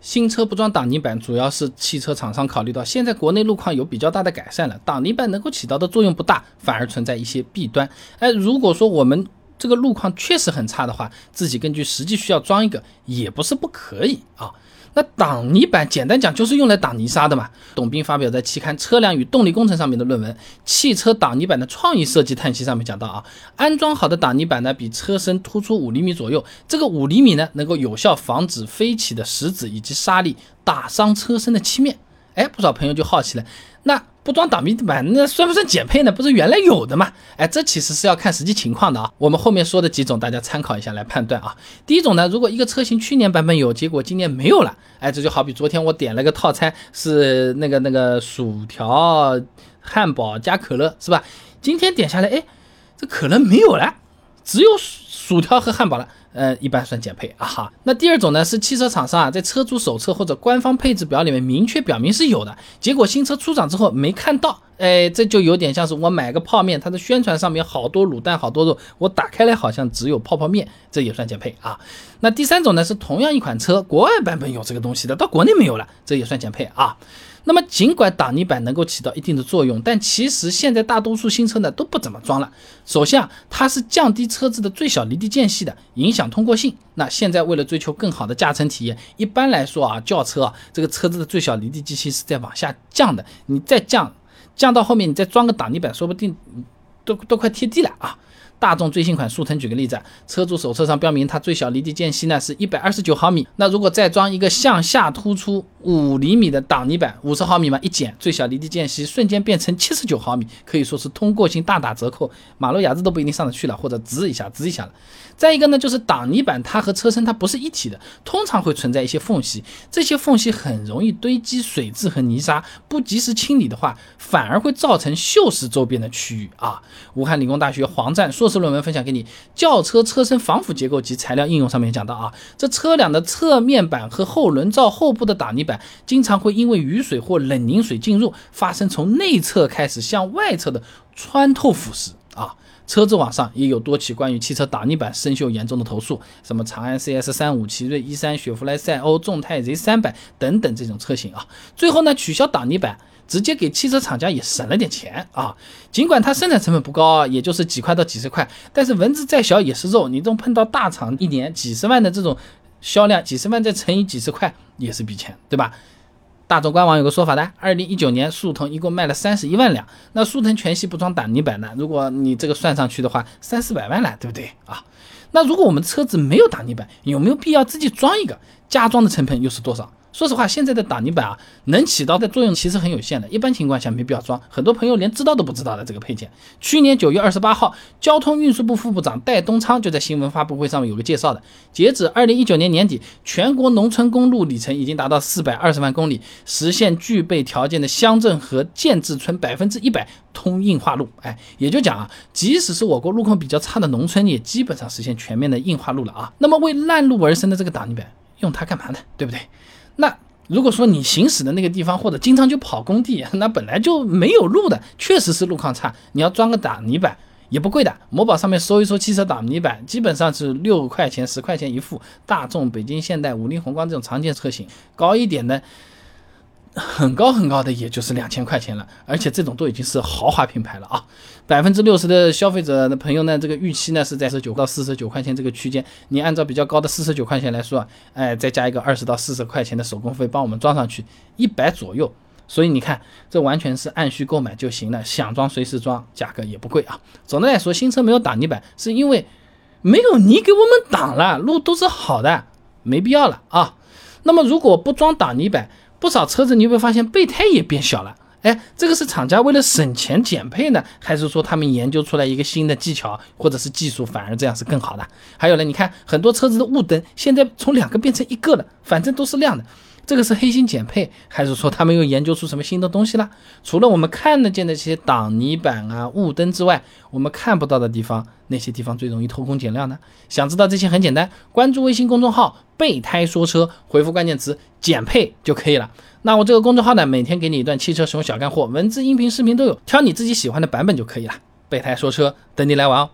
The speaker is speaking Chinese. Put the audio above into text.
新车不装挡泥板，主要是汽车厂商考虑到现在国内路况有比较大的改善了，挡泥板能够起到的作用不大，反而存在一些弊端。哎，如果说我们这个路况确实很差的话，自己根据实际需要装一个也不是不可以啊。那挡泥板简单讲就是用来挡泥沙的嘛。董斌发表在期刊《车辆与动力工程》上面的论文《汽车挡泥板的创意设计叹息》上面讲到啊，安装好的挡泥板呢比车身突出五厘米左右，这个五厘米呢能够有效防止飞起的石子以及沙粒打伤车身的漆面。哎，不少朋友就好奇了，那。不装挡泥板，那算不算减配呢？不是原来有的吗？哎，这其实是要看实际情况的啊。我们后面说的几种，大家参考一下来判断啊。第一种呢，如果一个车型去年版本有，结果今年没有了，哎，这就好比昨天我点了个套餐，是那个那个薯条、汉堡加可乐，是吧？今天点下来，哎，这可乐没有了，只有薯条和汉堡了。呃，一般算减配啊哈。那第二种呢，是汽车厂商啊在车主手册或者官方配置表里面明确表明是有的，结果新车出厂之后没看到，哎，这就有点像是我买个泡面，它的宣传上面好多卤蛋好多肉，我打开来好像只有泡泡面，这也算减配啊。那第三种呢，是同样一款车，国外版本有这个东西的，到国内没有了，这也算减配啊。那么，尽管挡泥板能够起到一定的作用，但其实现在大多数新车呢都不怎么装了。首先啊，它是降低车子的最小离地间隙的，影响通过性。那现在为了追求更好的驾乘体验，一般来说啊，轿车啊这个车子的最小离地间隙是在往下降的。你再降，降到后面你再装个挡泥板，说不定都都快贴地了啊。大众最新款速腾，举个例子，车主手册上标明它最小离地间隙呢是一百二十九毫米。那如果再装一个向下突出五厘米的挡泥板，五十毫米嘛，一减，最小离地间隙瞬间变成七十九毫米，可以说是通过性大打折扣，马路牙子都不一定上得去了，或者滋一下，滋一下了。再一个呢，就是挡泥板它和车身它不是一体的，通常会存在一些缝隙，这些缝隙很容易堆积水渍和泥沙，不及时清理的话，反而会造成锈蚀周边的区域啊。武汉理工大学黄湛硕论文分享给你，轿车车身防腐结构及材料应用上面讲到啊，这车辆的侧面板和后轮罩后部的挡泥板，经常会因为雨水或冷凝水进入，发生从内侧开始向外侧的穿透腐蚀啊。车子网上也有多起关于汽车挡泥板生锈严重的投诉，什么长安 CS 三五、奇瑞 E 三、雪佛兰赛欧、众泰 Z 三百等等这种车型啊，最后呢取消挡泥板，直接给汽车厂家也省了点钱啊。尽管它生产成本不高啊，也就是几块到几十块，但是蚊子再小也是肉，你这种碰到大厂一年几十万的这种销量，几十万再乘以几十块也是笔钱，对吧？大众官网有个说法的，二零一九年速腾一共卖了三十一万辆，那速腾全系不装挡泥板的，如果你这个算上去的话，三四百万了，对不对啊？那如果我们车子没有挡泥板，有没有必要自己装一个？加装的成本又是多少？说实话，现在的挡泥板啊，能起到的作用其实很有限的，一般情况下没必要装。很多朋友连知道都不知道的这个配件。去年九月二十八号，交通运输部副部长戴东昌就在新闻发布会上有个介绍的。截止二零一九年年底，全国农村公路里程已经达到四百二十万公里，实现具备条件的乡镇和建制村百分之一百通硬化路。哎，也就讲啊，即使是我国路况比较差的农村，也基本上实现全面的硬化路了啊。那么为烂路而生的这个挡泥板，用它干嘛呢？对不对？那如果说你行驶的那个地方，或者经常就跑工地，那本来就没有路的，确实是路况差。你要装个挡泥板也不贵的，某宝上面搜一搜汽车挡泥板，基本上是六块钱、十块钱一副。大众、北京现代、五菱宏光这种常见车型，高一点的。很高很高的，也就是两千块钱了，而且这种都已经是豪华品牌了啊！百分之六十的消费者的朋友呢，这个预期呢是在十九到四十九块钱这个区间。你按照比较高的四十九块钱来说，哎，再加一个二十到四十块钱的手工费，帮我们装上去一百左右。所以你看，这完全是按需购买就行了，想装随时装，价格也不贵啊。总的来说，新车没有挡泥板，是因为没有泥给我们挡了，路都是好的，没必要了啊。那么如果不装挡泥板，不少车子，你有没有发现备胎也变小了？哎，这个是厂家为了省钱减配呢，还是说他们研究出来一个新的技巧或者是技术，反而这样是更好的？还有呢，你看很多车子的雾灯现在从两个变成一个了，反正都是亮的。这个是黑心减配，还是说他们又研究出什么新的东西了？除了我们看得见的这些挡泥板啊、雾灯之外，我们看不到的地方，哪些地方最容易偷工减料呢？想知道这些很简单，关注微信公众号“备胎说车”，回复关键词“减配”就可以了。那我这个公众号呢，每天给你一段汽车使用小干货，文字、音频、视频都有，挑你自己喜欢的版本就可以了。备胎说车，等你来玩哦。